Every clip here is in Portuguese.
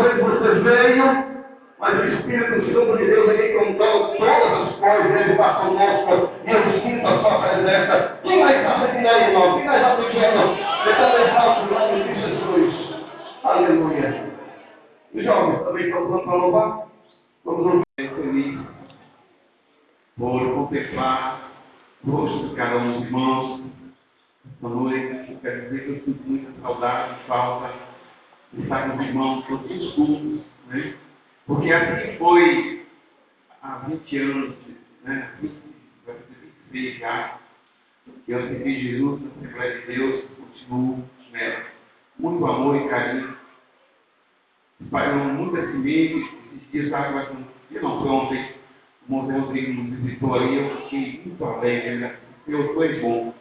talvez você veio mas o Espírito Santo de Deus aqui contou todas as coisas, ele está conosco, e eu sinto a sua presença. Quem vai estar aqui aí, irmão? Quem vai estar pedindo? Então, levanta o nome de Jesus. Aleluia. Os jovens também prontos para louvar? Vamos ouvir. Feliz por contemplar o rosto de cada um dos irmãos. Esta noite, eu quero dizer que eu sinto muita saudade, falta estar com os irmãos todos os cultos, né? Porque assim foi há 20 anos, né? 20, 26 já, que eu servi Jesus na Assembleia de Deus, continuo nela. Muito amor e carinho. Espalhou muita semente, esses dias estava com. Eu não foi ontem, o Monte Rodrigo nos visitou aí, eu fiquei muito alegre, né? Eu foi bom.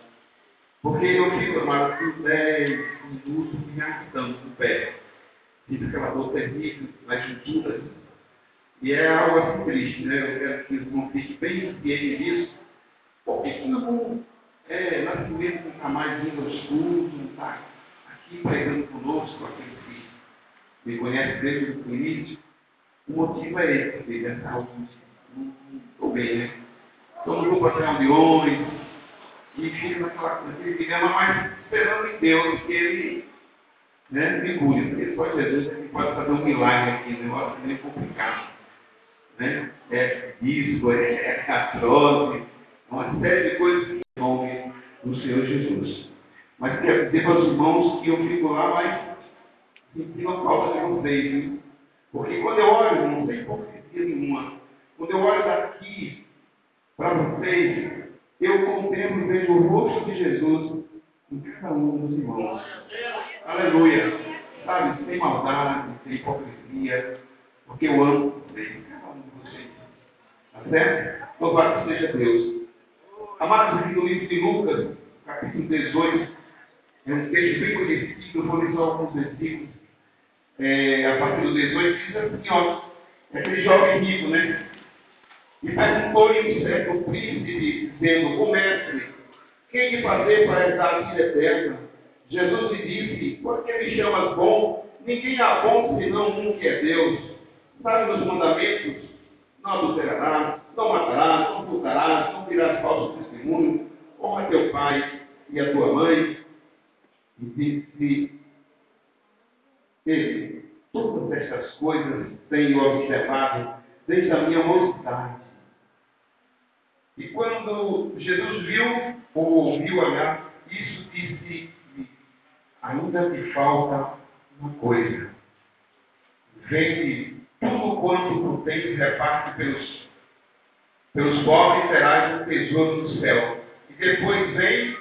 Porque eu fico, amado, por 10 minutos me arrastando no pé. Fica aquela dor terrível nas junturas e é algo assim triste, né? Eu quero que os irmãos fiquem bem cientes disso, porque como é, nascimento não está mais indo aos cultos, não está aqui pregando conosco, aquele que me conhece desde o início, o motivo é esse, é saúde. Não estou bem, né? Estou no grupo de reuniões, e fico naquela, naquele dilema, mas esperando em Deus que Ele né, me cure, porque só Jesus é que pode fazer um milagre aqui, um negócio meio complicado né? é isso, é, é artrose, uma série de coisas que envolvem o Senhor Jesus. Mas quero dizer para os que eu fico lá, mas sentindo falta de vocês? Porque quando eu olho, não tem hipocrisia nenhuma. Quando eu olho daqui para vocês, eu contemplo e vejo o rosto de Jesus em cada um dos irmãos. Aleluia. Sabe, sem maldade, sem hipocrisia, porque eu amo vocês. Tá certo? Louvado seja Deus. Amados, no livro de Lucas, capítulo 18, é um texto bem conhecido, vou ler só alguns versículos. É, a partir do 18, diz assim, ó, é aquele jovem rico, né? E perguntou-lhe certo príncipe, dizendo, o mestre, quem de fazer para herdar a vida eterna? Jesus lhe disse, por que me chamas bom? Ninguém há bom senão um que é Deus. Sabe nos mandamentos? não adulterarás, não matarás, não furtarás, não dirás falso testemunho, honra teu pai e a tua mãe. E disse ele, todas estas coisas tenho observado desde a minha mocidade. E quando Jesus viu ou ouviu olhar, isso disse ainda te falta uma coisa. Vende tudo quanto tu tens reparte pelos, pelos pobres, terás um tesouro no céu. E depois vem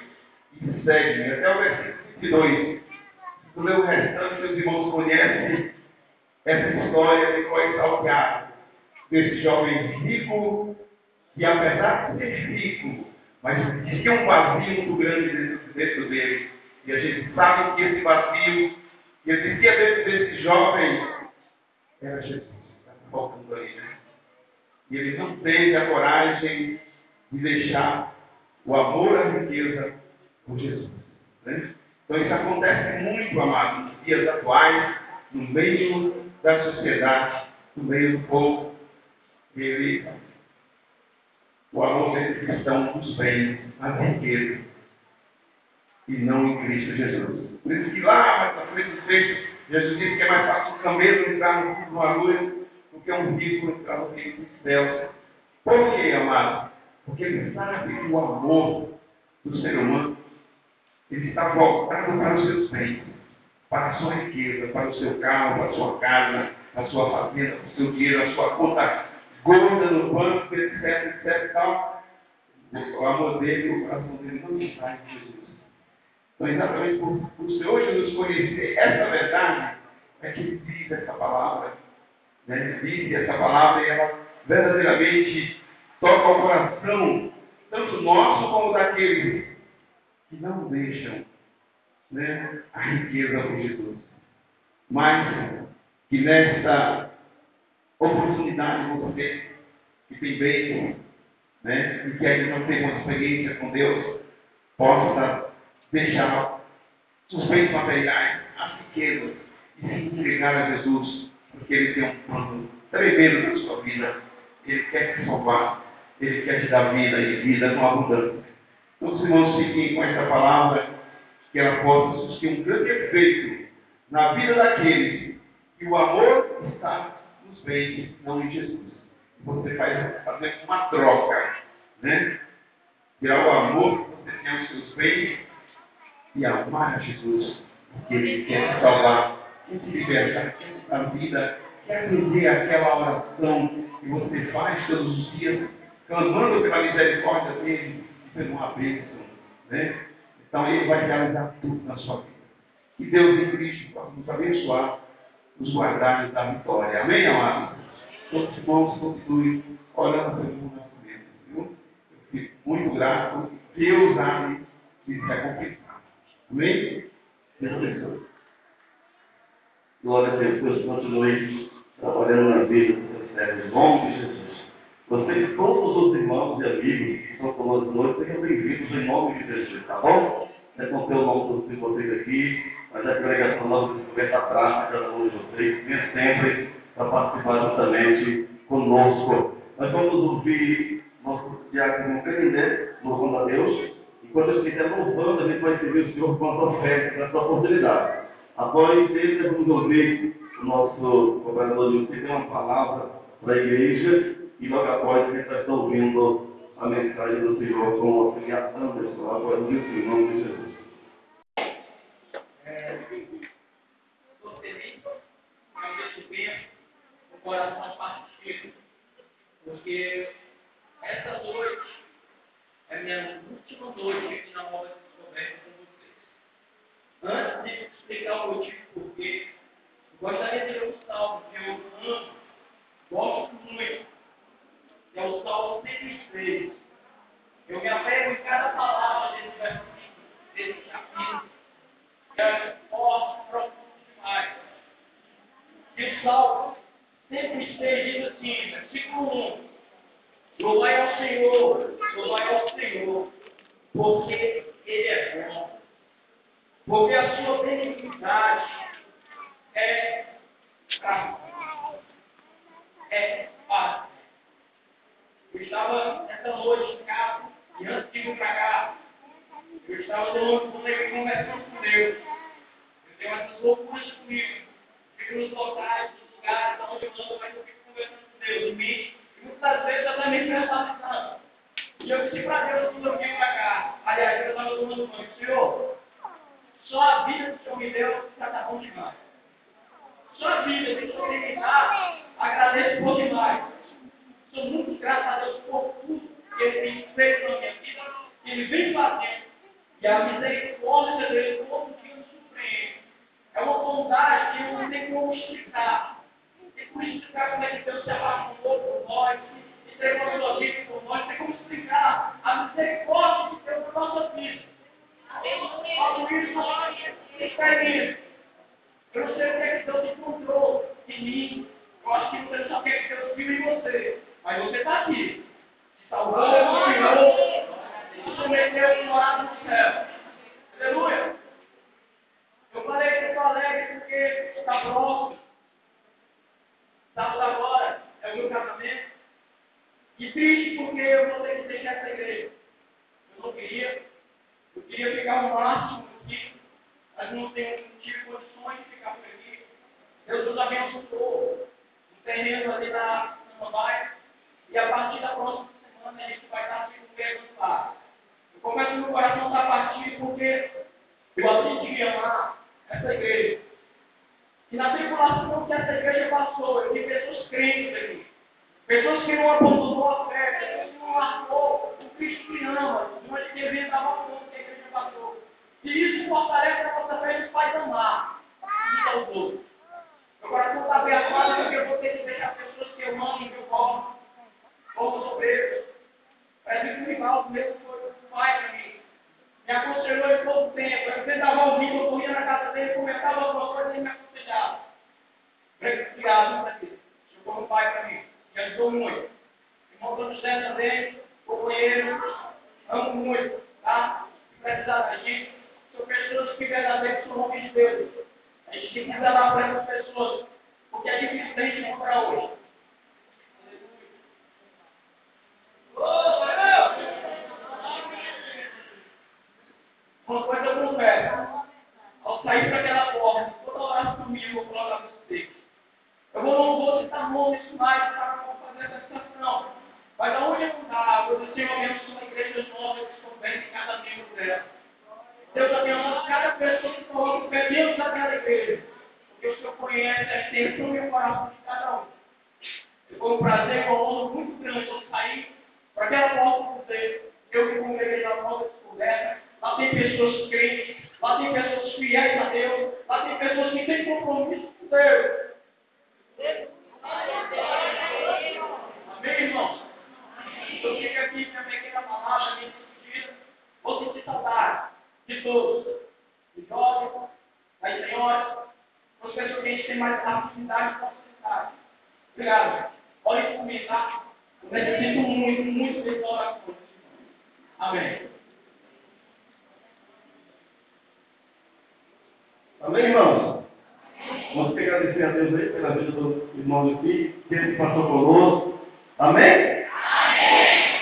e segue-me. Até o versículo 22. Se tu o restante, meus irmãos conhecem essa história de salteado desse jovem rico, que apesar de ser rico, mas tinha um vazio muito grande dentro, dentro dele. E a gente sabe que esse vazio que existia dentro desse jovem era Jesus. Está faltando aí, né? E ele não teve a coragem de deixar o amor à riqueza por Jesus. Né? Então isso acontece muito, amado, nos dias atuais, no meio da sociedade, no meio do povo. Ele, o amor desse cristão nos bens, as riquezas, e não em Cristo Jesus. Por isso que lá, para frente do Jesus disse que é mais fácil um camelo entrar no fundo da luz do que um rico entrar no reino dos céus. Por quê, amado? Porque ele sabe que o amor do ser humano ele está voltado para os seus bens, para a sua riqueza, para o seu carro, para a sua casa, a sua fazenda, o seu dinheiro, a sua conta gorda no banco, etc, etc tal. O amor dele, o coração dele não está em Jesus. Então, exatamente por, por o Senhor Jesus conhecer essa verdade, é que ele diz essa palavra. Né? Ele diz essa palavra e ela verdadeiramente toca o coração, tanto nosso como daqueles que não deixam né, a riqueza Jesus. Mas que nesta oportunidade você que tem bem, né, e que ainda não tem uma experiência com Deus, possa deixar os bens materiais, as riquezas, e se entregar a Jesus porque Ele tem um plano tremendo na sua vida. Ele quer te salvar, Ele quer te dar vida e vida com abundância. Então, os irmãos fiquem com essa palavra, que ela possa suscitar um grande efeito na vida daqueles que o amor está nos bens, não em Jesus. Você faz fazer uma troca, né? Tirar o amor você tem aos seus bens e amar a Jesus, porque Ele quer te salvar, quer te libertar, quer te dar vida, quer aprender aquela oração que você faz todos os dias, clamando pela misericórdia dele e por uma bênção, né? Então Ele vai realizar tudo na sua vida. Que Deus em Cristo possa nos abençoar, nos guardar dar vitória. Amém, amados? Todos os irmãos continuem orando pelo nascimento, viu? Eu fico muito grato. Deus abre e se conquistar. Amém? Deus abençoe. Glória a Deus, Deus continue trabalhando na vida dos seus. Em nome de Jesus. Vocês, todos os irmãos e amigos que estão conosco hoje, sejam bem-vindos em nome de Jesus, tá bom? Não tenho o nome de vocês aqui, mas a pregação nós descoberta a prática, cada um de vocês, vem sempre para participar juntamente conosco. Nós vamos ouvir nosso diácono Canindé, louvando a Deus. Enquanto eu estiver louvando, a gente vai servir o Senhor com a oferta, com essa oportunidade. Após ele, vamos ouvir o nosso governador Nilson tem uma palavra para a igreja e logo após a gente vai estar ouvindo a mensagem do Senhor com o auxiliar Anderson, agora no nome de Jesus. É, ao mesmo tempo, o coração partido, porque essa noite é minha última noite aqui na obra de descoberta com vocês. Antes de explicar o motivo por quê, gostaria de ler um salmo que eu amo, gosto muito, que é o Salmo 106. Eu me apego em cada palavra desse versículo, desse capítulo, que é forte, profundo demais. E o Salmo sempre esteja assim, versículo 1. Louvai ao Senhor, louvai ao Senhor, porque Ele é bom. Porque a sua benignidade é pra é paz. Eu estava nessa noite em casa, e antes de vir para cá, eu estava tomando conversando com Deus. Eu tenho essas loucuras comigo. Fico nos locais, nos lugares onde eu ando, mas eu fico conversando com Deus em mim. E muitas vezes eu também presto atenção. E eu disse para Deus quando eu vim para cá. Aliás, eu estava tomando banho. Senhor, só a vida que o Senhor me deu já está bom demais. Só a vida que o Senhor me agradeço por demais. Sou muito grato a Deus por tudo que Ele tem feito na minha vida, que Ele vem fazendo. E a misericórdia dele todo dia nos surpreende. É uma bondade que eu não tenho como explicar. Não tem como explicar como é que Deus se apaixonou por nós, entregou a sua vida por nós. Tem como explicar a misericórdia de Deus na nossa vida. Falo isso, experiência. Eu não sei o que é que Deus encontrou em mim. Eu acho que você sabe o que é Deus viu em você. Mas você está aqui. Se salvou, Senhor. Se submeteu e morado no céu. Aleluia. Eu falei que estou alegre porque está próximo. Sábado agora é o meu casamento. E triste porque eu vou ter que deixar essa igreja. Eu não queria. Eu queria ficar o máximo possível. Mas não tenho, tive condições de ficar por aqui. Deus nos abençoou. Um terreno ali na Samambaia. E a partir da próxima semana a gente vai estar aqui no mesmo lugar. Eu começo meu coração a partir porque eu aprendi a amar essa igreja. E na tribulação que essa igreja passou, eu vi pessoas crentes aqui. Pessoas que não abandonou a fé, pessoas que não largou o Cristo que ama, onde devia a igreja passou. E isso fortalece a nossa fé de paz amar. Isso é o todo. Meu coração está bem amado porque vou ter que deixar pessoas que eu amo e que eu gosto. Como obreiros. Parece que o rival mesmo foi um pai para mim. Me aconselhou em todo tempo. Eu tentava ouvir, eu corria na casa dele, comentava alguma coisa e ele me aconselhava. Obrigado, meu Deus. Chegou um pai para mim. Me ajudou muito. Irmão Dona José também, companheiro. Amo muito, tá? Precisar da gente, são pessoas que verdadeiramente são homens de Deus. A gente tem que zelar para essas pessoas. Porque é difícil da gente comprar hoje. Uma coisa eu confesso. Ao sair para aquela porta, toda hora comigo, eu vou colocar vocês. Eu não vou citar nomes mais para não fazer essa citação. Mas aonde eu estava, eu tenho abençoe uma igreja nova que estou bem em Deus abençoe cada pessoa que coloca o pé dentro daquela igreja. Porque o Senhor conhece a extensão e o coração de cada um. Foi um prazer, uma honra muito grande eu sair para aquela porta com você. Eu me congreguei na nova descoberta. Lá tem pessoas crentes, lá tem pessoas fiéis a Deus, lá tem pessoas que têm compromisso com Deus. Amém, irmãos? Eu fico aqui, minha pequena palavra, Vou sentir saudade de todos. De jovens, das senhoras, das pessoas que a gente tem mais afinidade com a sociedade. Obrigado. Olhem mim, tá? Eu necessito muito, muito de oração. Amém. Amém, irmãos? Vamos agradecer a Deus aí pela vida dos irmãos aqui, que ele passou conosco. Amém.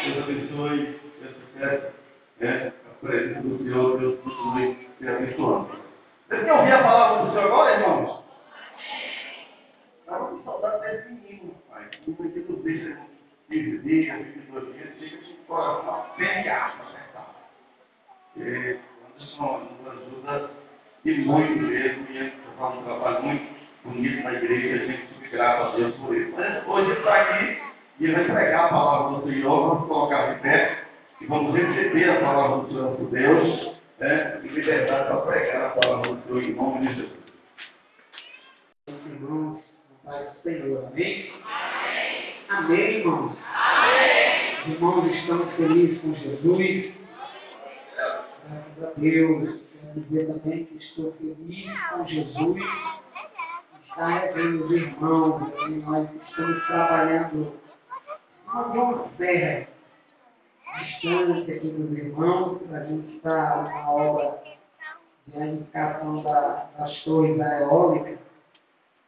Deus abençoe esse sucesso, né? A presença do Senhor, Deus continue se abençoando. Vocês querem ouvir a palavra do Senhor agora, irmãos? Estava com saudade desse menino, pai. O menino que nos deixa 15 dias, 22 dias, chega com o coração aperreado, apertado. E Anderson nos ajuda e muito mesmo, e ele faz um trabalho muito bonito na igreja, a gente se grava a Deus por ele. Mas hoje ele está aqui e ele vai pregar a palavra do Senhor, vamos colocar de pé e vamos receber a palavra do Senhor por Deus, né? E liberdade para pregar a palavra do Senhor em nome de Jesus. irmãos, paz do Senhor. Amém? Amém, irmãos? Os irmãos estão felizes com Jesus. Graças a Deus. Quero dizer também que estou feliz com Jesus. Está revendo os irmãos. E nós estamos trabalhando uma fé distante aqui dos irmãos. A gente está na obra de edificação da, das torres eólicas.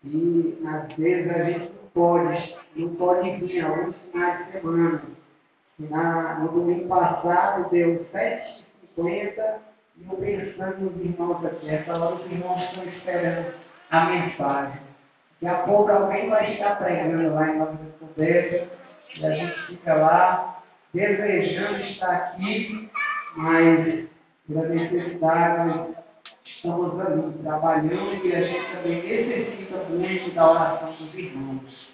E às vezes a gente não pode, não pode vir alguns finais de semana. Na, no domingo passado deu 7h50 e eu pensando nos irmãos aqui, essa hora os irmãos estão esperando a mensagem. Daqui a pouco alguém vai estar pregando lá em nossa conversa e a gente fica lá desejando estar aqui, mas pela necessidade estamos ali trabalhando e a gente também necessita muito da oração dos irmãos.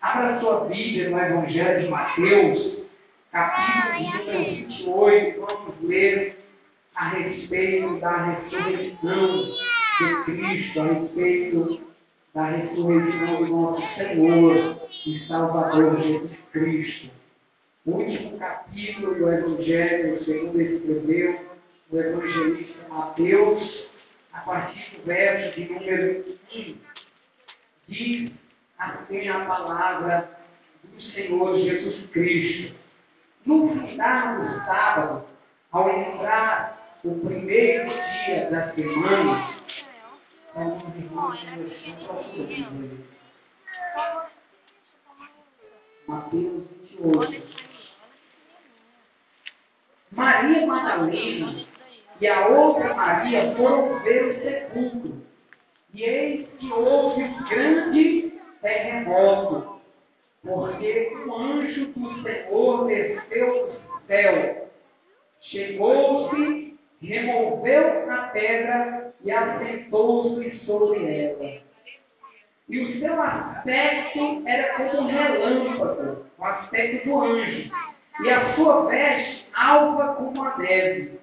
Abra sua Bíblia no Evangelho de Mateus, capítulo número 28, vamos ler a respeito da ressurreição de Cristo, a respeito da ressurreição do nosso Senhor e Salvador Jesus Cristo. Último capítulo do Evangelho, segundo escreveu o evangelista Mateus, a partir do verso de número 1, diz assim a palavra do Senhor Jesus Cristo. No final do sábado, ao entrar o primeiro dia da semana, alguns irmãos estão procurando. Mateus 28. Maria Madalena e a outra Maria foram ver o sepulcro. E eis que houve um grande terremoto, porque o anjo do Senhor desceu do céu, chegou-se, removeu a pedra e assentou-se sobre ela. E o seu aspecto era como um relâmpago, o aspecto do anjo, e a sua veste alva como a neve.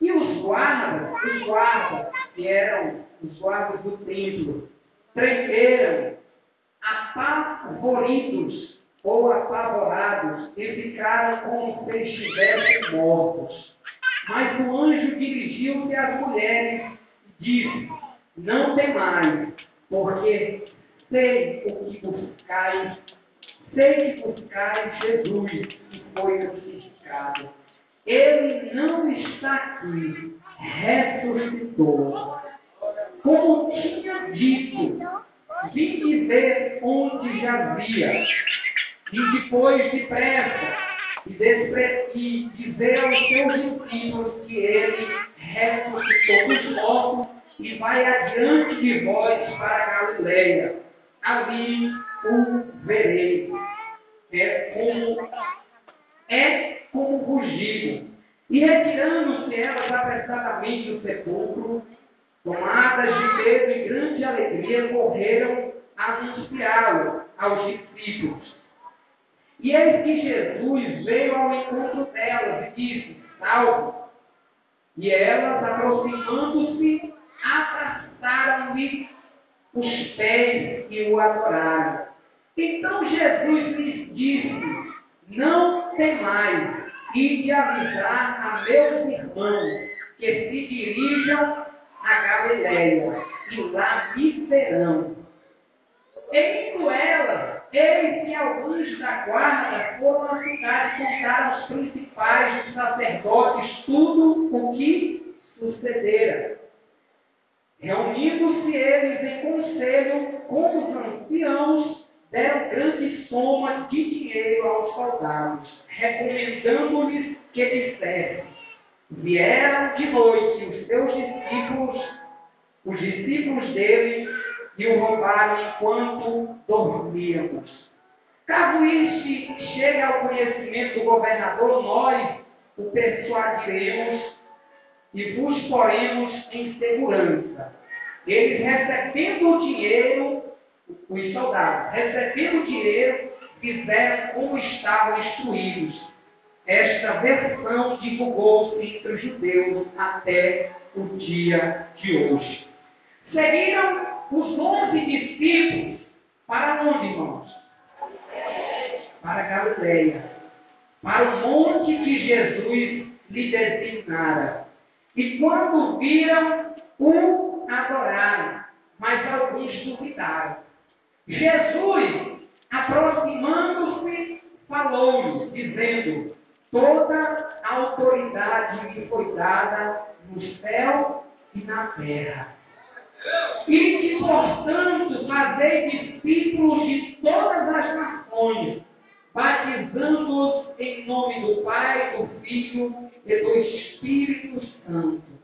E os guardas, os guardas, que eram os guardas do templo, tremeram, apavoridos ou apavorados, e ficaram como se estivessem mortos. Mas o anjo dirigiu-se às mulheres e disse: Não temais, porque sei o que buscais, sei que buscais Jesus, que foi Ele não está aqui, ressuscitou. Como tinha dito, fim de ver onde jazia, e depois depressa, e, e dizer aos seus discípulos que ele ressuscitou dos mortos e vai adiante de vós para Galileia. Ali o vereis. É como, é como rugido. E retirando-se elas apressadamente do sepulcro, tomadas de medo e grande alegria, correram a anunciá-lo aos discípulos. E eis que Jesus veio ao encontro delas e disse: Salve! E elas, aproximando-se, abraçaram-lhe os pés e o adoraram. Então Jesus lhes disse: Não temais, e de avisar a meus irmãos que se dirijam a Galiléia, e lá me verão. Indo elas, eis que alguns da guarda foram à cidade contaram aos principais dos sacerdotes tudo o que sucedera. Reunindo-se eles em conselho com os anciãos, deram grande soma de dinheiro aos soldados, recomendando-lhes que dissessem: Vieram de noite os seus discípulos, os discípulos dele, e o roubaram enquanto dormíamos. Caso este chegue ao conhecimento do governador, nós o persuadiremos e vos poremos em segurança. Eles recebendo o dinheiro, os soldados, recebendo o dinheiro, fizeram como estavam instruídos. Esta versão divulgou-se entre os judeus até o dia de hoje. Seguiram os onze discípulos para onde, irmãos? Para Galileia. Para o monte que Jesus lhe designara. E quando viram, o adoraram, mas alguns duvidaram. Jesus, aproximando-se, falou-lhes, dizendo: Toda a autoridade me foi dada no céu e na terra. E que, portanto, fazei discípulos de todas as nações, batizando-os em nome do Pai, do Filho e do Espírito Santo,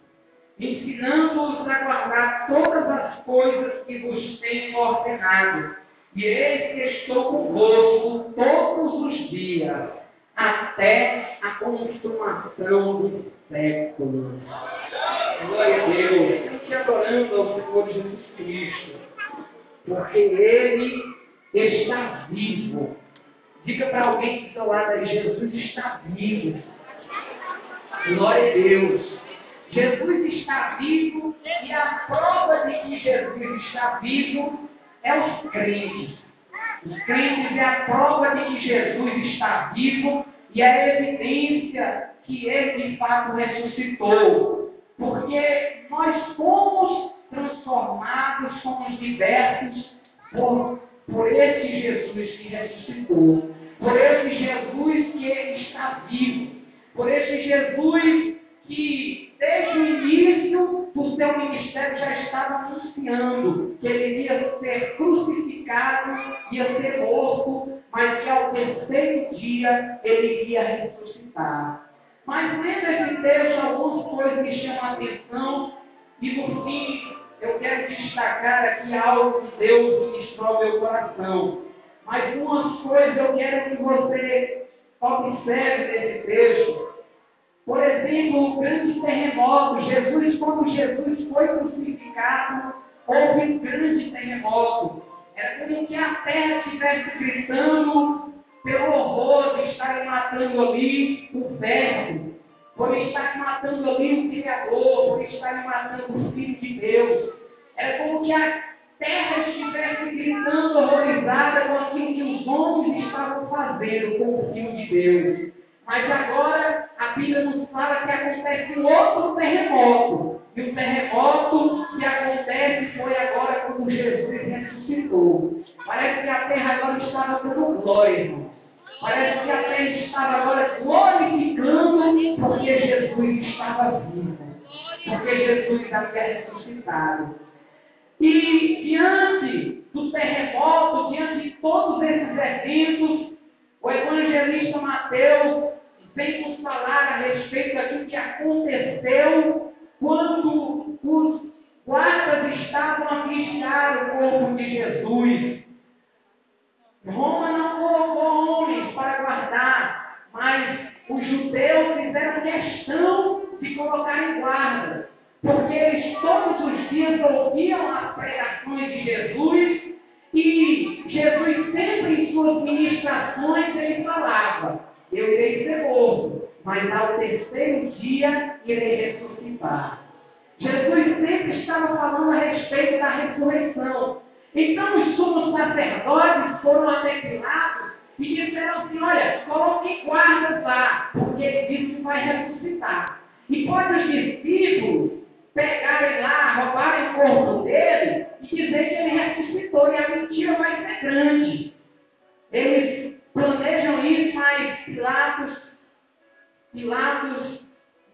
ensinando-os a guardar todas as coisas que vos tenho ordenado. E eis que estou convosco todos os dias, até a consumação do século. Glória a Deus. Te adorando ao Senhor Jesus Cristo, porque Ele está vivo. Diga para alguém que está lá, Jesus está vivo. Glória a Deus. Jesus está vivo e a prova de que Jesus está vivo é os crentes. Os crentes é a prova de que Jesus está vivo e a evidência que ele de fato ressuscitou. Porque nós fomos transformados, somos libertos por, por esse Jesus que ressuscitou. Por esse Jesus que está vivo. Por esse Jesus que desde o início do seu ministério já estava anunciando que ele iria ser crucificado, ia ser morto, mas que ao terceiro dia ele iria ressuscitar. Mas lendo esse texto, algumas coisas me chamam a atenção e por fim eu quero destacar aqui algo que Deus ministrou ao meu coração. Mas umas coisas eu quero que você observe nesse texto. Por exemplo, o grande terremoto. Jesus, quando Jesus foi crucificado, houve um grande terremoto. Era como que a terra estivesse gritando pelo horror de estarem matando ali o verbo, por estarem matando ali o Criador, por estarem matando o Filho de Deus. Era como que a terra estivesse gritando horrorizada com aquilo que os homens estavam fazendo com o Filho de Deus. Mas agora a Bíblia nos fala que acontece um outro terremoto. E o terremoto que acontece foi agora quando Jesus ressuscitou. Parece que a terra agora estava dando glória. Parece que a terra estava agora glorificando porque Jesus estava vivo. Porque Jesus havia ressuscitado. E diante do terremoto, eventos, o evangelista Mateus vem nos falar a respeito daquilo que aconteceu quando os guardas estavam a vigiar o corpo de Jesus. Roma não colocou homens para guardar, mas os judeus fizeram questão de colocar em guarda, porque eles todos os dias ouviam as pregações de Jesus e Jesus sempre em suas ministrações ele falava, eu irei ser morto, mas ao terceiro dia irei ressuscitar. Jesus sempre estava falando a respeito da ressurreição. Então os sumos sacerdotes foram até Pilatos e disseram assim, olha, coloque guardas lá, porque ele disse que vai ressuscitar. E pode os discípulos pegarem lá, roubarem o corpo dele e dizer que ele ressuscitou e a mentira vai ser grande. Eles planejam isso, mas Pilatos, Pilatos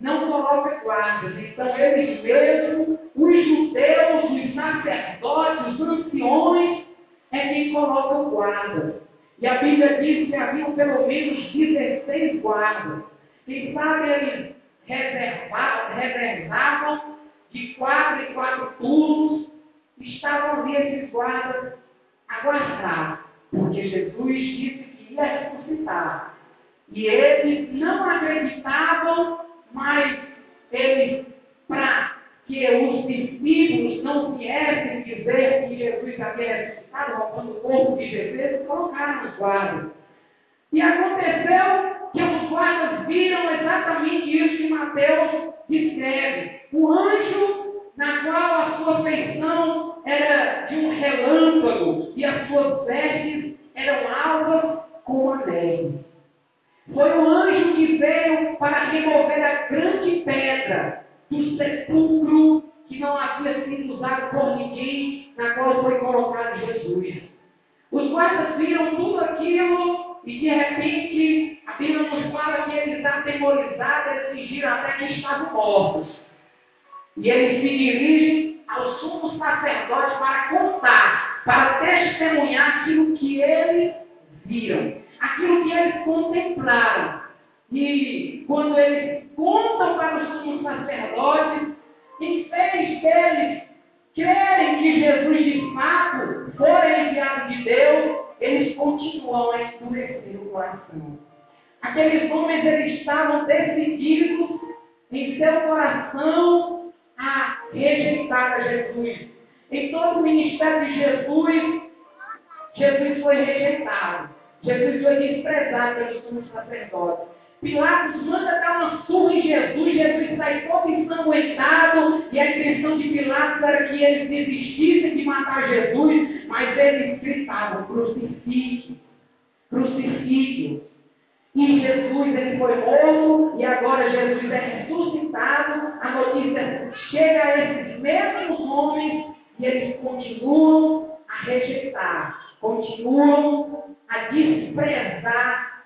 não coloca guardas. Então eles mesmos, os judeus, os sacerdotes, os anciões, é quem colocam guardas. E a Bíblia diz que haviam pelo menos 16 guardas. Quem sabe eles reservavam, reservavam de quatro em quatro turnos, estavam ali esses guardas a guardar, porque Jesus disse ressuscitar. E eles não acreditavam, mas eles, para que os discípulos não viessem dizer que Jesus havia ressuscitado, roubando o corpo de Jesus, colocaram os guardas. E aconteceu que os guardas viram exatamente isso que Mateus descreve. O anjo, na qual a sua feição era de um relâmpago e as suas vestes eram alvas como a neve. Foi o anjo que veio para remover a grande pedra do sepulcro que não havia sido usado por ninguém, na qual foi colocado Jesus. Os guardas viram tudo aquilo e de repente a Bíblia nos fala que eles atemorizados, eles fingiram até que estavam mortos. E eles se dirigem ao sumo sacerdote para contar, para testemunhar aquilo que eles viram, aquilo que eles contemplaram. E quando eles contam para os sumos sacerdotes, em vez deles crerem que Jesus de fato foi enviado de Deus, eles continuam a endurecer o coração. Aqueles homens eles estavam decididos em seu coração a rejeitar a Jesus. Em todo o ministério de Jesus, Jesus foi rejeitado. Jesus foi desprezado pelos sumos sacerdotes. Pilatos manda dar uma surra em Jesus, Jesus sai todo ensanguentado, e a intenção de Pilatos era que eles desistissem de matar Jesus, mas eles gritavam, crucifique, crucifique. E Jesus ele foi morto, e agora Jesus é ressuscitado, a notícia chega a esses mesmos homens, e eles continuam rejeitar, continuam a desprezar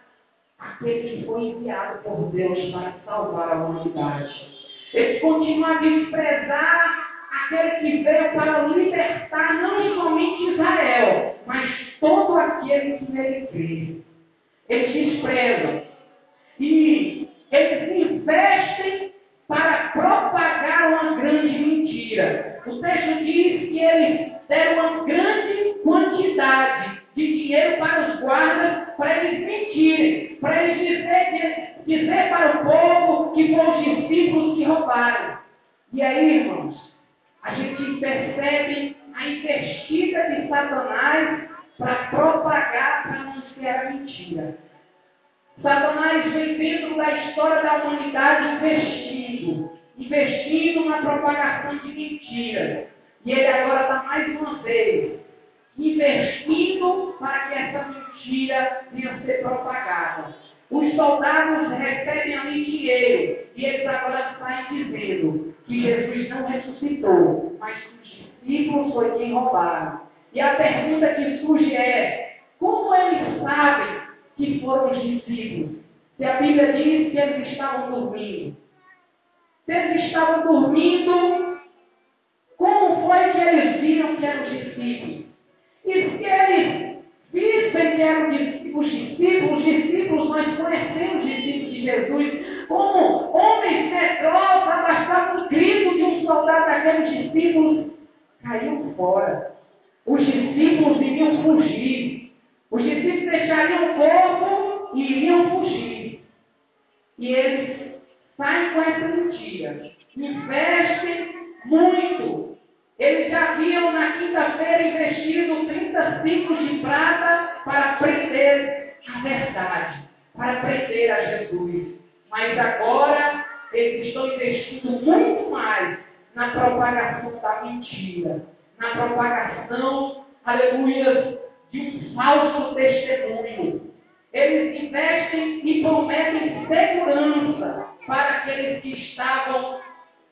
aquele que foi enviado por Deus para salvar a humanidade. Eles continuam a desprezar aquele que veio para libertar não somente Israel, mas todo aquele que nele crê. Eles desprezam. E eles investem para propagar uma grande mentira. O texto diz que eles deram uma grande quantidade de dinheiro para os guardas para eles mentirem, para eles dizer, dizer para o povo que foram os discípulos que roubaram. E aí, irmãos, a gente percebe a investida de Satanás para propagar para anunciar a mentira. Satanás vem dentro da história da humanidade investindo, investindo na propagação de mentiras. E ele agora está mais uma vez investindo para que essa mentira venha ser propagada. Os soldados recebem ali dinheiro e eles agora saem dizendo que Jesus não ressuscitou, mas os discípulos foi quem roubaram. E a pergunta que surge é: como eles sabem que foram os discípulos? Se a Bíblia diz que eles estavam dormindo. Se eles estavam dormindo, como foi que eles viram que eram os discípulos? E se eles vissem que eram os discípulos, os discípulos, nós conhecemos os discípulos de Jesus, como homens medrosos, abastavam o grito de um soldado daqueles discípulos, caiu fora. Os discípulos iriam fugir. Os discípulos deixariam o corpo e iriam fugir. E eles saem com essa mentira. Investem muito. Eles haviam na quinta-feira investido 30 ciclos de prata para prender a verdade, para prender a Jesus. Mas agora eles estão investindo muito mais na propagação da mentira, na propagação, aleluia, de um falso testemunho. Eles investem e prometem segurança para aqueles que estavam,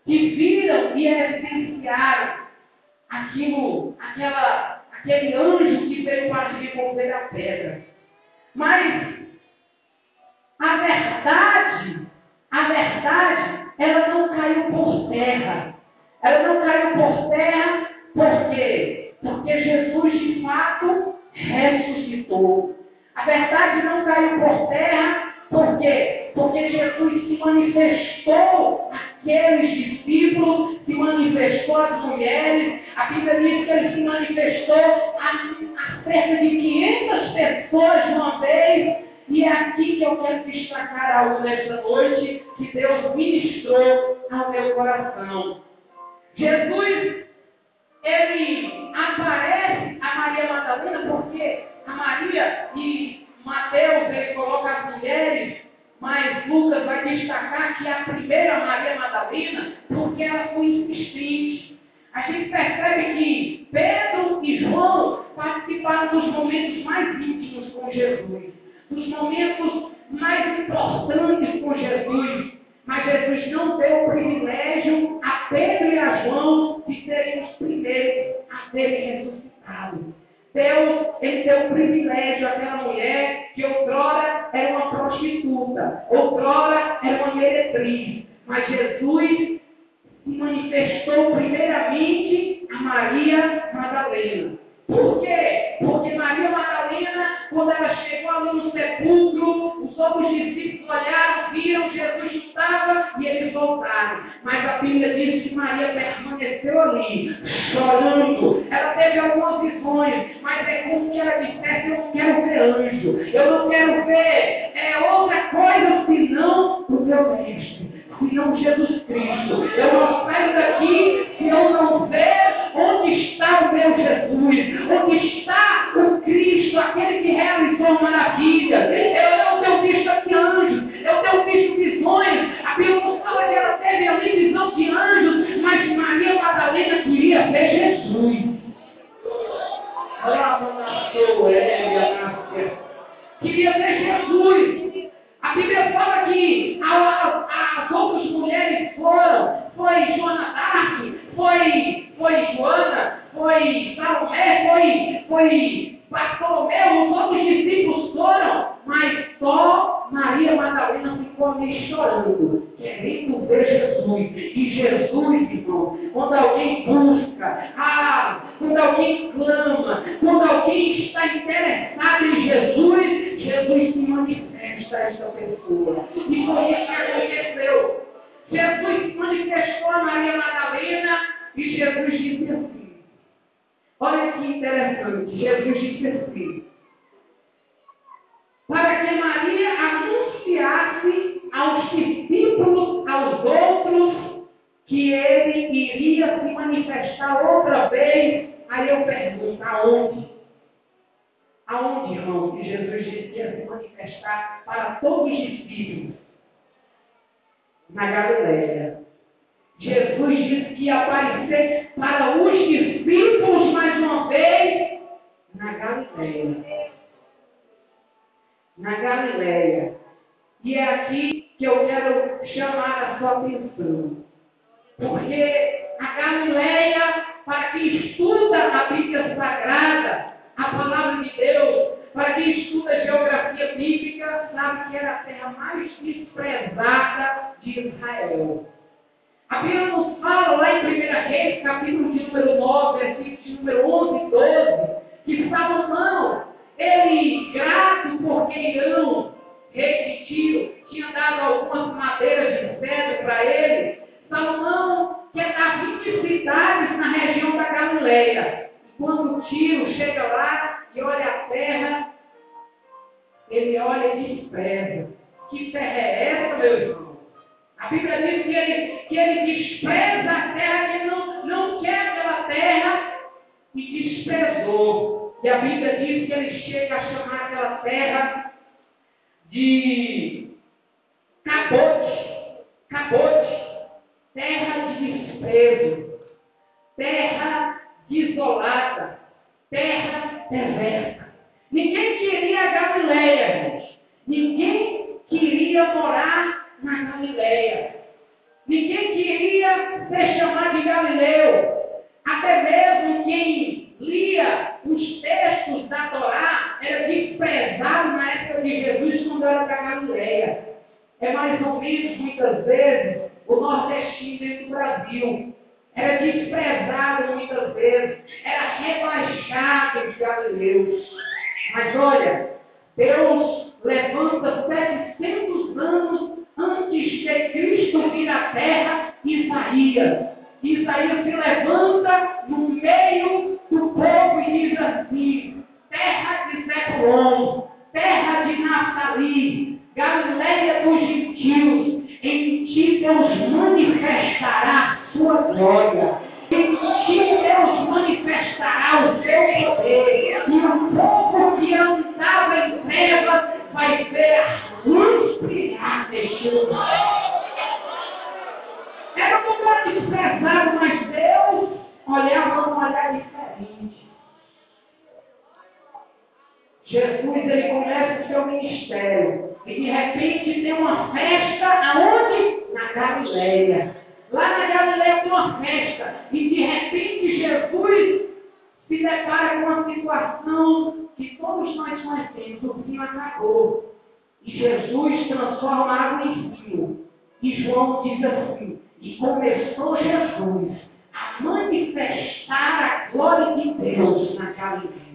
que viram e evidenciaram aquilo, aquela, aquele anjo que veio para devolver a pedra. Mas a verdade, a verdade, ela não caiu por terra. Ela não caiu por terra por quê? Porque Jesus de fato ressuscitou. A verdade não caiu por terra por quê? Porque Jesus se manifestou àqueles discípulos, se manifestou às mulheres. A Bíblia diz que ele se manifestou a, a cerca de 500 pessoas de uma vez. E é aqui que eu quero destacar algo nesta noite que Deus ministrou ao meu coração. Jesus, ele aparece a Maria Madalena porque a Maria e Mateus, ele coloca as mulheres, mas Lucas vai destacar que a primeira Maria Madalena, porque ela foi insistente. A gente percebe que Pedro e João participaram dos momentos mais íntimos com Jesus dos momentos mais importantes com Jesus. Mas Jesus não deu o privilégio a Pedro e a João de serem os primeiros a serem ressuscitados. Deus, ele deu o privilégio àquela mulher que outrora era uma prostituta, outrora era uma meretriz. Mas Jesus se manifestou primeiramente a Maria Madalena. Por quê? Porque Maria Madalena, quando ela chegou ali no sepulcro, os outros discípulos olharam, viram Jesus estava e eles voltaram. Mas a Bíblia diz que Maria permaneceu ali, chorando. Ela teve algumas visões, mas é como que ela dissesse: Eu não quero ver anjo, eu não quero ver é, outra coisa senão o meu mestre senão Jesus Cristo. Eu não saio daqui se eu não ver onde está o meu Jesus, onde está o Cristo, aquele que realizou maravilha. Eu não tenho visto aqui anjos, eu tenho visto visões. A Bíblia fala que ela teve ali visão de anjos, mas Maria Madalena queria ver Jesus. Queria ver Jesus. A Bíblia fala que as outras mulheres foram, foi Joana Dark, foi, foi Joana, foi Salomé, foi, foi Bartolomeu, os outros discípulos foram, mas só Maria Madalena ficou ali chorando, querendo ver Jesus. E Jesus, irmão, quando alguém busca, ah, quando alguém clama, quando alguém está interessado em Jesus, Jesus se manifesta a esta pessoa. E foi isso que aconteceu. Jesus se manifestou a Maria Madalena e Jesus disse assim. Olha que interessante, Jesus disse assim para que Maria anunciasse aos discípulos, aos outros, que ele iria se manifestar outra vez. Aí eu pergunto, aonde? Aonde, irmão, que Jesus disse que ia se para todos os discípulos? Na Galileia. Jesus disse que ia aparecer para os discípulos mais uma vez na Galileia na Galileia. E é aqui que eu quero chamar a sua atenção. Porque a Galileia, para quem estuda a Bíblia Sagrada, a palavra de Deus, para quem estuda geografia bíblica, sabe que era a terra mais desprezada de Israel. A Bíblia nos fala lá em 1 Reis, capítulo de número 9, versículo de número 11 e 12, que Salomão ele, grato porque Irão, rei de Tiro, tinha dado algumas madeiras de cedro para ele, Salomão quer dar 20 cidades na região da Galileia. Quando Tiro chega lá e olha a terra, ele olha e despreza. Que terra é essa, meu irmão? A Bíblia diz que ele, que ele despreza a terra, que ele não, não quer aquela terra e desprezou. E a Bíblia diz que ele chega a chamar aquela terra de cabote, cabote, terra de desprezo, terra desolada, terra perversa. Ninguém queria a Galileia, gente. Ninguém queria morar na Galileia. Ninguém queria ser chamado de Galileu. Até mesmo quem lia os textos da Torá era desprezado na época de Jesus quando era da Galileia. É mais ou menos, muitas vezes, o nordestino dentro do Brasil. Era desprezado muitas vezes, era rebaixado de Galileus. Mas olha, Deus levanta 700 anos antes de Cristo vir à terra Isaías. Isaías se levanta no meio do povo e diz assim: terra de Zebulon, terra de Naftali, Galileia dos gentios, em ti Deus manifestará sua glória. Em ti Deus manifestará o seu poder. E o povo que andava em trevas vai ver a luz brilhar neste lugar. Era um lugar desprezado, mas Deus olhava um olhar diferente. Jesus ele começa o seu ministério e de repente tem uma festa aonde? Na Galileia. Lá na Galileia tem uma festa e de repente Jesus se depara com uma situação que todos nós conhecemos, o vinho acabou. E Jesus transforma a água em vinho. E João diz assim, e começou Jesus a manifestar a glória de Deus na Galileia.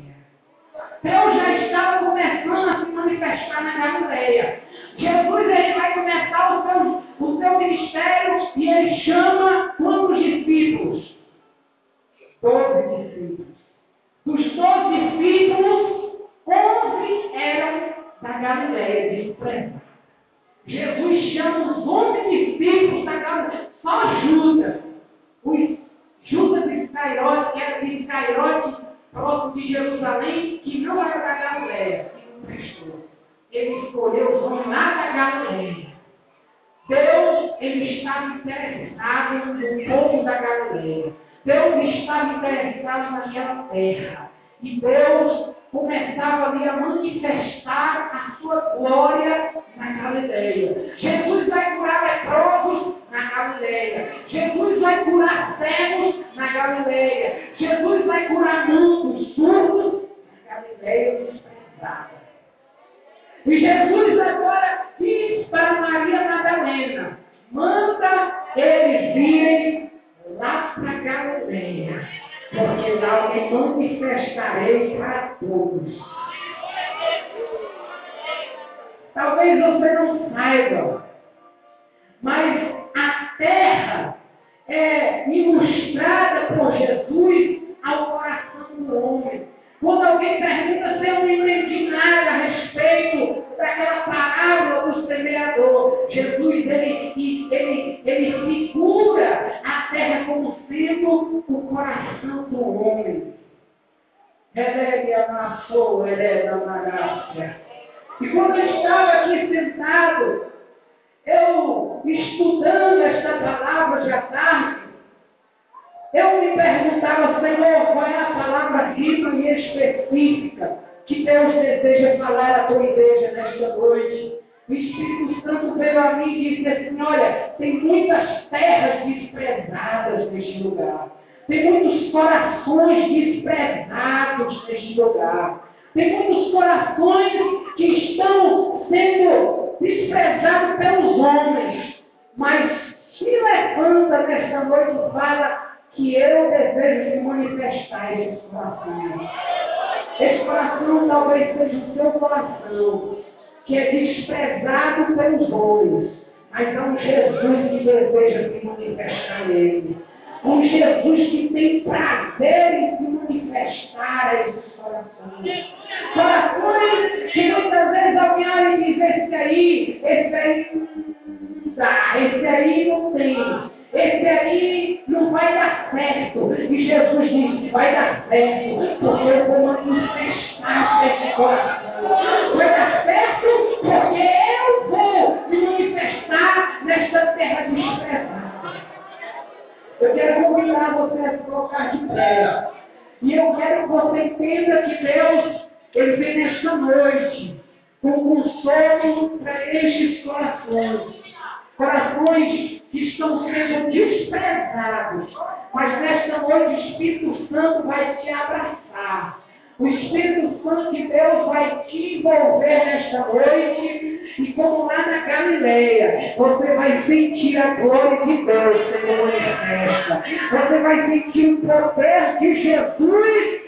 Deus já estava começando a se manifestar na Galileia. Jesus ele vai começar o seu, seu ministério e ele chama quantos discípulos? Doze discípulos. Dos doze discípulos, onze eram da Galileia, de Suprema. Jesus chama os onze discípulos da Galileia, só Judas. Os Judas Iscariote, que era de Iscariote, próximo de Jerusalém, que não era da Galileia, que não prestou. Ele escolheu os homens lá da Galileia. Deus, ele estava interessado no povo da Galileia. Deus estava interessado naquela terra. E Deus começava ali a manifestar a sua glória na Galileia. Jesus vai curar leprosos na Galileia. Jesus vai curar cegos na Galileia. Jesus vai curar muitos surdos na Galileia desprezada. E Jesus agora diz para Maria Madalena, manda eles virem lá para Galileia, porque lá eu me manifestarei para todos. Talvez você não saiba, mas a terra é ilustrada por Jesus ao coração do homem. Quando alguém pergunta E aí não vai dar certo. E Jesus disse, vai dar certo, porque eu vou manifestar esse coração. Vai dar certo porque eu vou me manifestar nesta terra desprezada. Eu quero convidar você a se colocar de pé. E eu quero que você entenda que Deus, Ele vem nesta noite com consolo para estes corações. Corações que estão sendo desprezados. Mas nesta noite o Espírito Santo vai te abraçar. O Espírito Santo de Deus vai te envolver nesta noite e como lá na Galileia, você vai sentir a glória de Deus sendo manifesta. Você vai sentir o poder de Jesus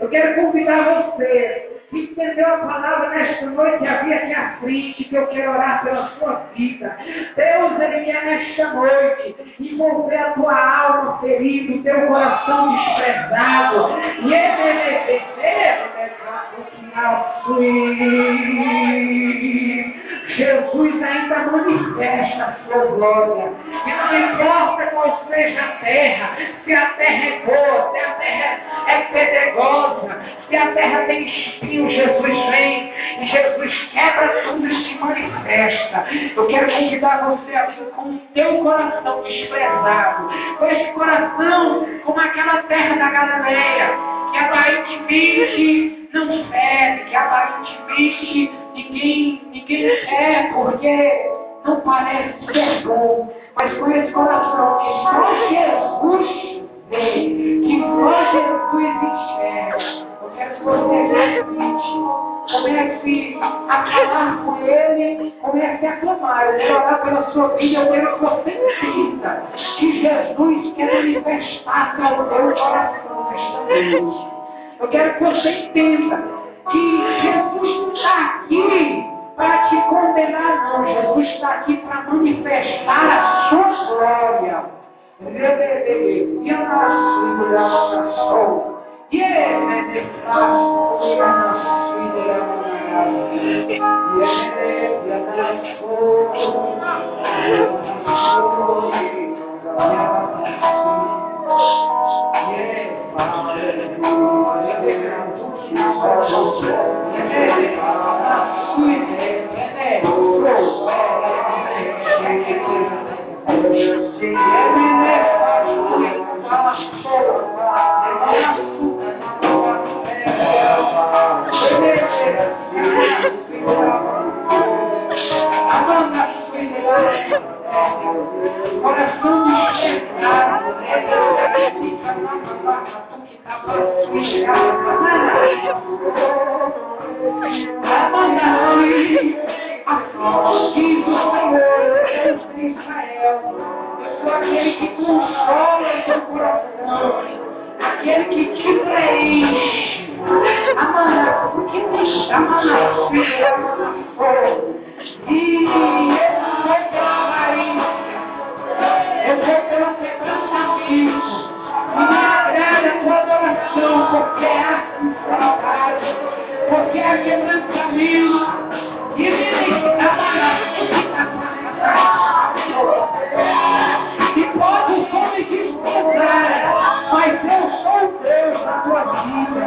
Eu quero convidar você que entendeu a palavra nesta noite, havia aqui à frente, que eu quero orar pela sua vida. Deus, Ele quer nesta noite envolver a tua alma ferida, o teu coração desprezado. E Ele, Ele, Ele, Jesus ainda manifesta a sua glória. E não importa qual seja a terra, se a terra é boa, se a terra é pedregosa, se a terra tem espinho, Jesus vem e Jesus quebra tudo e se manifesta. Eu quero convidar você a vir com o teu coração desprezado, com esse coração como aquela terra da Galileia, que aparentemente não serve, que aparentemente ninguém, ninguém quer, porque não parece ser bom. Mas com esse coração que só Jesus vê, que só Jesus enxerga. Eu quero que você repite. Comece a falar com Ele, comece a clamar. Eu quero orar pela sua vida, eu quero que você entenda que Jesus quer manifestar ao teu coração nesta noite. Eu quero que você entenda que Jesus não está aqui para te condenar, não. Jesus está aqui para manifestar a sua glória. A nossa sol. Aquele que consola o seu coração, aquele que te preenche. Amanda, o que te chama na filha, e esse foi pela Maria, eu vou pelo quebrantamento. E me agrada a tua adoração, porque há sinceridade, porque há quebrantamento. E me E pode os homens desprezar, mas eu sou o Deus da tua vida.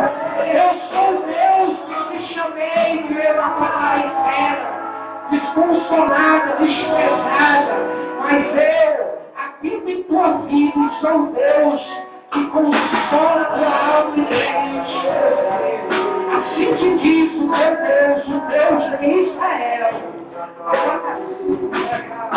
Eu sou o Deus que te chamei de levar para em terra, desconsolada, desprezada, mas eu habito em tua vida sou Deus que consola tua alma e mente. Assim te diz o meu Deus, o Deus de Israel. clamando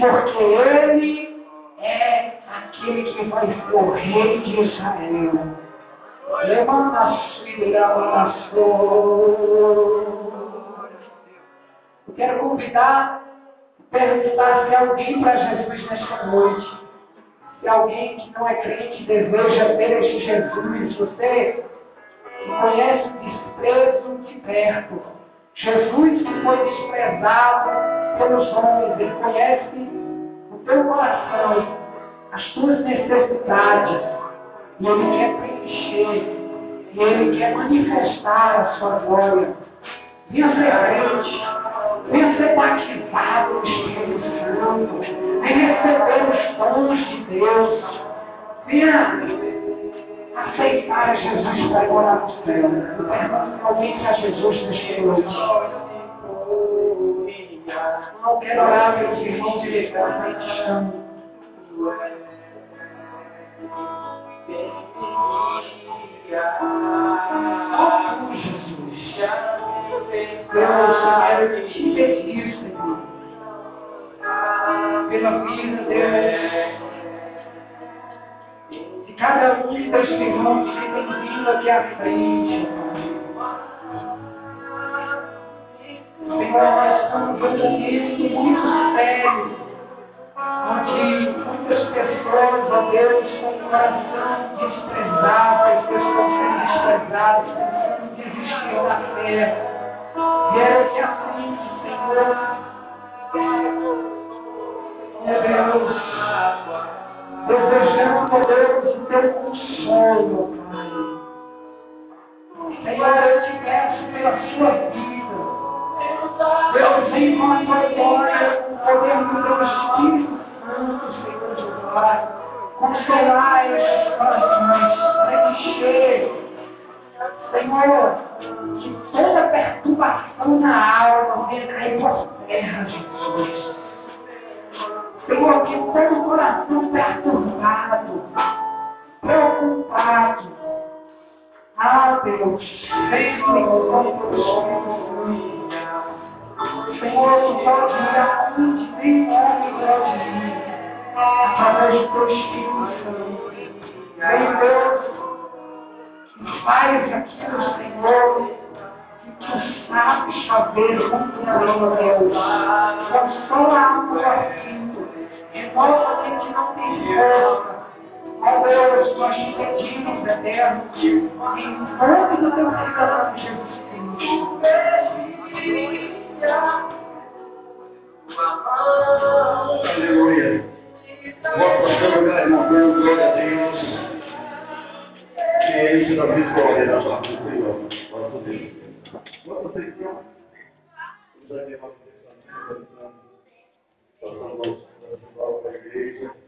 porque ele é aquele que vai rei de Israel. Levanta a filha, Eu quero convidar, perguntar se alguém para Jesus nesta noite. Se alguém que não é crente deseja ver este Jesus, você que conhece o desprezo de perto. Jesus que foi desprezado pelos homens, ele conhece o teu coração, as tuas necessidades. E Ele quer preencher. E Ele quer manifestar a sua glória. Venha ser crente. Venha ser batizado no Espírito Santo. Venha receber os dons de Deus. Venha aceitar Jesus para morar no céu. Realmente a Jesus nesta noite. Não quero orar, meus irmãos e irmãs, mas te chamo. Oh, Jesus. Deus, eu quero te pedir, Senhor. Pela vida, Deus. Cada um dos irmãos que tem vindo aqui à frente, Senhor, nós estamos vendo muito sério onde muitas pessoas, ó Deus, com o coração desprezado, pessoas estão sendo desprezadas, pensando em da fé. Vieram aqui à frente, Senhor. Meu Deus, desejando, ó Deus, o teu consolo, Pai. Senhor, eu te peço pela sua vida. Deus, glória, poder do teu Espírito Santo, Senhor de glória, consolar estes corações, preencher, Senhor, que toda perturbação na alma venha cair por terra, Jesus. Senhor, que todo coração perturbado, preocupado, ah, Deus, vem, com o teu Senhor, tu pode mudar onde vem homem pode vir, através do teu Espírito Santo. Vem, Deus, e faz aquilo, Senhor, que tu sabes fazer muito bem, Deus. Consola a alma do é Enquanto a gente não tem esperança, ó Deus, nós te pedimos, eterno, em nome do teu filho Jesus Cristo. Aleluia. Vamos para o seu lugar, irmão. Glória a Deus. Que Ele te dá vitória da parte do Senhor. Glória a Deus. Vamos, Senhor. Vamos, Senhor. Vamos, Senhor. of the congregation